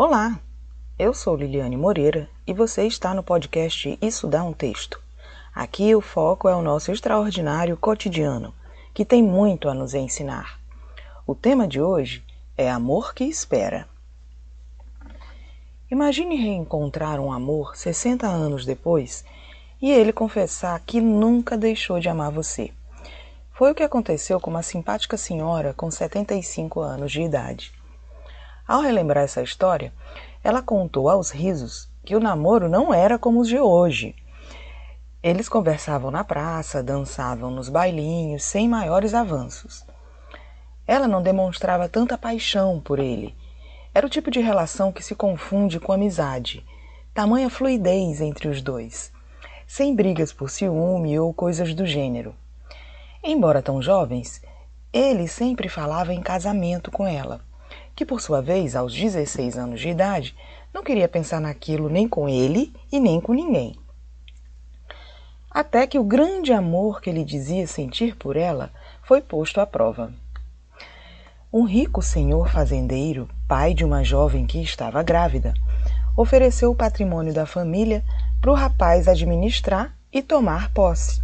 Olá, eu sou Liliane Moreira e você está no podcast Isso Dá um Texto. Aqui o foco é o nosso extraordinário cotidiano, que tem muito a nos ensinar. O tema de hoje é Amor que Espera. Imagine reencontrar um amor 60 anos depois e ele confessar que nunca deixou de amar você. Foi o que aconteceu com uma simpática senhora com 75 anos de idade. Ao relembrar essa história, ela contou aos risos que o namoro não era como os de hoje. Eles conversavam na praça, dançavam nos bailinhos, sem maiores avanços. Ela não demonstrava tanta paixão por ele. Era o tipo de relação que se confunde com amizade, tamanha fluidez entre os dois, sem brigas por ciúme ou coisas do gênero. Embora tão jovens, ele sempre falava em casamento com ela que por sua vez, aos 16 anos de idade, não queria pensar naquilo nem com ele e nem com ninguém. Até que o grande amor que ele dizia sentir por ela foi posto à prova. Um rico senhor fazendeiro, pai de uma jovem que estava grávida, ofereceu o patrimônio da família para o rapaz administrar e tomar posse.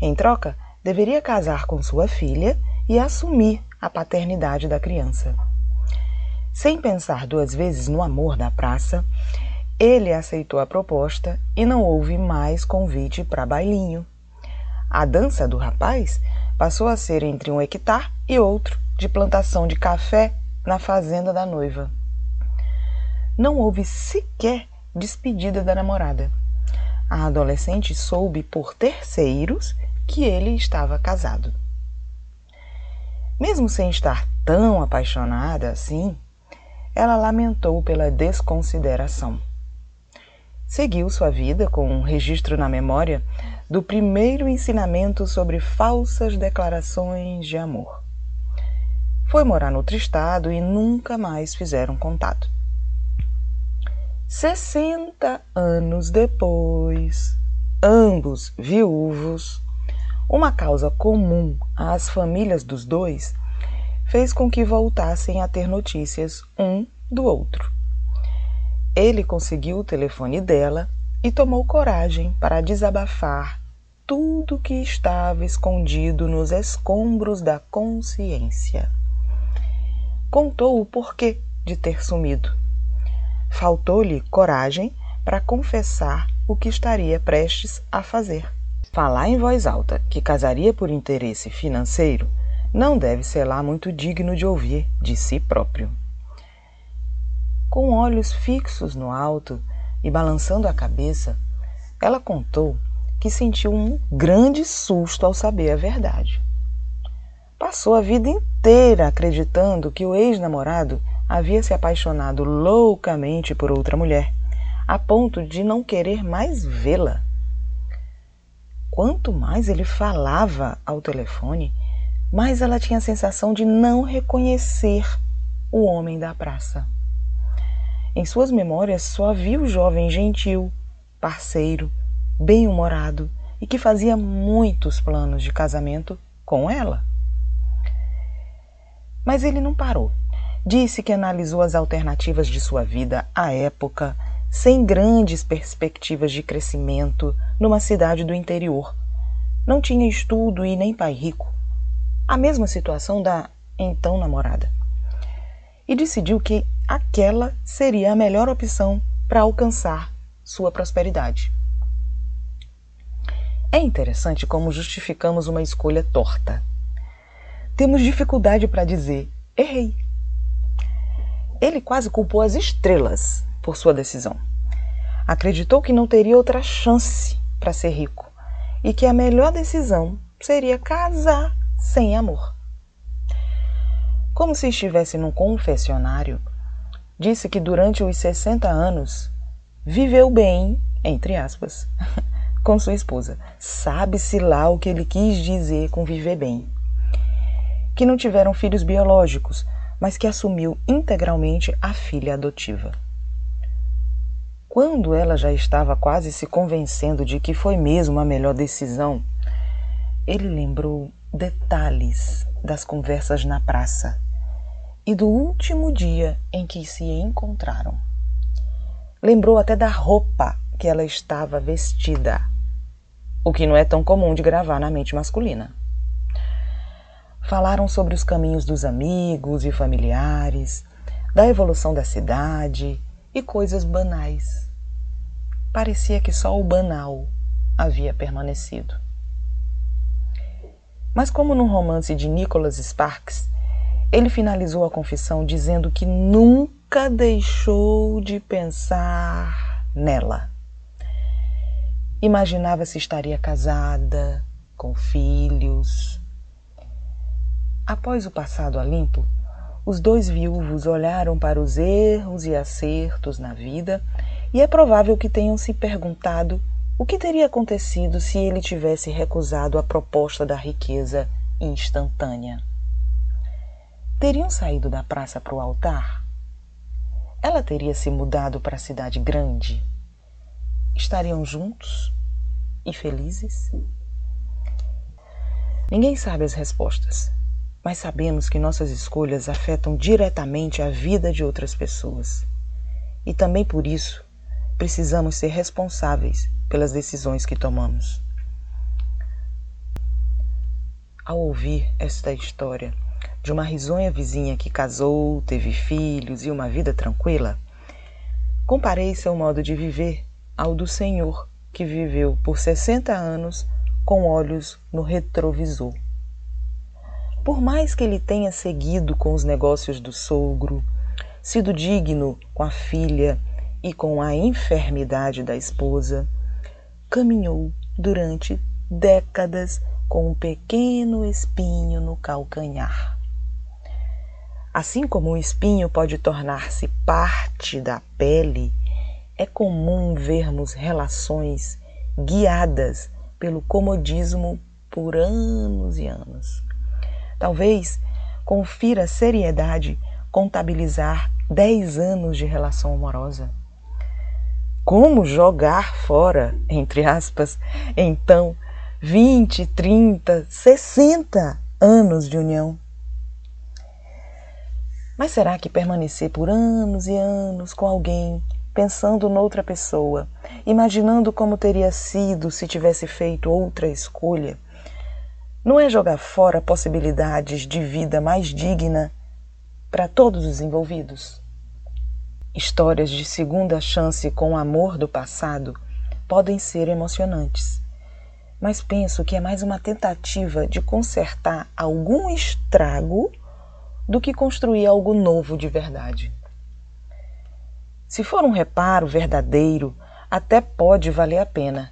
Em troca, deveria casar com sua filha e assumir a paternidade da criança. Sem pensar duas vezes no amor da praça, ele aceitou a proposta e não houve mais convite para bailinho. A dança do rapaz passou a ser entre um hectare e outro de plantação de café na fazenda da noiva. Não houve sequer despedida da namorada. A adolescente soube por terceiros que ele estava casado. Mesmo sem estar tão apaixonada assim, ela lamentou pela desconsideração. Seguiu sua vida com um registro na memória do primeiro ensinamento sobre falsas declarações de amor. Foi morar no outro estado e nunca mais fizeram contato. 60 anos depois, ambos viúvos, uma causa comum às famílias dos dois fez com que voltassem a ter notícias um do outro. Ele conseguiu o telefone dela e tomou coragem para desabafar tudo que estava escondido nos escombros da consciência. Contou o porquê de ter sumido. Faltou-lhe coragem para confessar o que estaria prestes a fazer. Falar em voz alta que casaria por interesse financeiro não deve ser lá muito digno de ouvir de si próprio. Com olhos fixos no alto e balançando a cabeça, ela contou que sentiu um grande susto ao saber a verdade. Passou a vida inteira acreditando que o ex-namorado havia se apaixonado loucamente por outra mulher, a ponto de não querer mais vê-la. Quanto mais ele falava ao telefone, mas ela tinha a sensação de não reconhecer o homem da praça. Em suas memórias só havia o jovem gentil, parceiro, bem-humorado e que fazia muitos planos de casamento com ela. Mas ele não parou. Disse que analisou as alternativas de sua vida à época, sem grandes perspectivas de crescimento, numa cidade do interior. Não tinha estudo e nem pai rico a mesma situação da então namorada. E decidiu que aquela seria a melhor opção para alcançar sua prosperidade. É interessante como justificamos uma escolha torta. Temos dificuldade para dizer errei. Ele quase culpou as estrelas por sua decisão. Acreditou que não teria outra chance para ser rico e que a melhor decisão seria casar sem amor. Como se estivesse num confessionário, disse que durante os 60 anos viveu bem, entre aspas, com sua esposa. Sabe-se lá o que ele quis dizer com viver bem. Que não tiveram filhos biológicos, mas que assumiu integralmente a filha adotiva. Quando ela já estava quase se convencendo de que foi mesmo a melhor decisão, ele lembrou detalhes das conversas na praça e do último dia em que se encontraram. Lembrou até da roupa que ela estava vestida, o que não é tão comum de gravar na mente masculina. Falaram sobre os caminhos dos amigos e familiares, da evolução da cidade e coisas banais. Parecia que só o banal havia permanecido. Mas, como num romance de Nicholas Sparks, ele finalizou a confissão dizendo que nunca deixou de pensar nela. Imaginava se estaria casada, com filhos. Após o passado a limpo, os dois viúvos olharam para os erros e acertos na vida e é provável que tenham se perguntado o que teria acontecido se ele tivesse recusado a proposta da riqueza instantânea. Teriam saído da praça para o altar? Ela teria se mudado para a cidade grande? Estariam juntos e felizes? Ninguém sabe as respostas, mas sabemos que nossas escolhas afetam diretamente a vida de outras pessoas. E também por isso precisamos ser responsáveis pelas decisões que tomamos. Ao ouvir esta história, de uma risonha vizinha que casou, teve filhos e uma vida tranquila, comparei seu modo de viver ao do Senhor, que viveu por 60 anos com olhos no retrovisor. Por mais que ele tenha seguido com os negócios do sogro, sido digno com a filha e com a enfermidade da esposa, caminhou durante décadas com um pequeno espinho no calcanhar. Assim como o espinho pode tornar-se parte da pele, é comum vermos relações guiadas pelo comodismo por anos e anos. Talvez confira seriedade contabilizar 10 anos de relação amorosa. Como jogar fora, entre aspas, então 20, 30, 60 anos de união? Mas será que permanecer por anos e anos com alguém, pensando noutra pessoa, imaginando como teria sido se tivesse feito outra escolha, não é jogar fora possibilidades de vida mais digna para todos os envolvidos? Histórias de segunda chance com o amor do passado podem ser emocionantes, mas penso que é mais uma tentativa de consertar algum estrago do que construir algo novo de verdade. Se for um reparo verdadeiro, até pode valer a pena,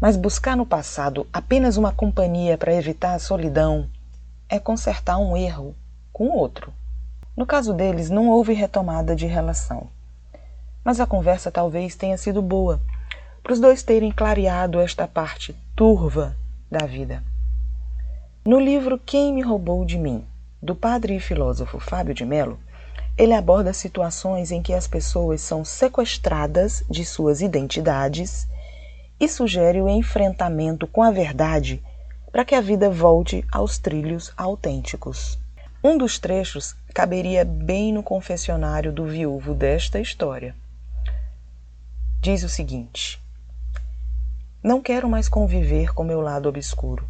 mas buscar no passado apenas uma companhia para evitar a solidão é consertar um erro com outro. No caso deles, não houve retomada de relação. Mas a conversa talvez tenha sido boa, para os dois terem clareado esta parte turva da vida. No livro Quem Me Roubou de Mim, do padre e filósofo Fábio de Mello, ele aborda situações em que as pessoas são sequestradas de suas identidades e sugere o enfrentamento com a verdade para que a vida volte aos trilhos autênticos. Um dos trechos caberia bem no confessionário do viúvo desta história. Diz o seguinte: Não quero mais conviver com meu lado obscuro,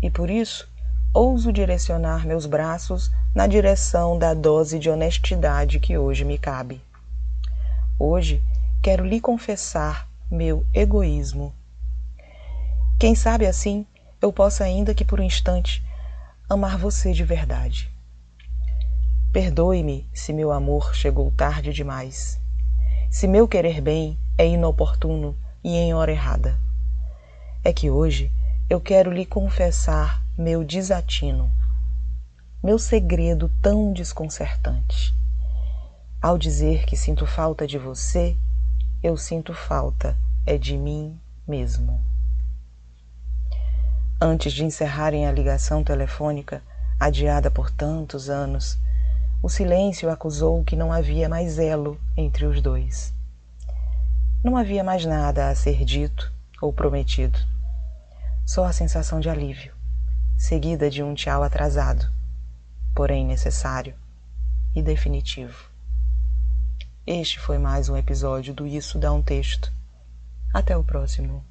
e por isso ouso direcionar meus braços na direção da dose de honestidade que hoje me cabe. Hoje quero lhe confessar meu egoísmo. Quem sabe assim eu possa, ainda que por um instante, amar você de verdade. Perdoe-me se meu amor chegou tarde demais, se meu querer bem é inoportuno e em hora errada. É que hoje eu quero lhe confessar meu desatino, meu segredo tão desconcertante. Ao dizer que sinto falta de você, eu sinto falta é de mim mesmo. Antes de encerrarem a ligação telefônica, adiada por tantos anos, o silêncio acusou que não havia mais elo entre os dois. Não havia mais nada a ser dito ou prometido, só a sensação de alívio seguida de um tchau atrasado, porém necessário. e definitivo. Este foi mais um episódio do Isso Dá um Texto. Até o próximo.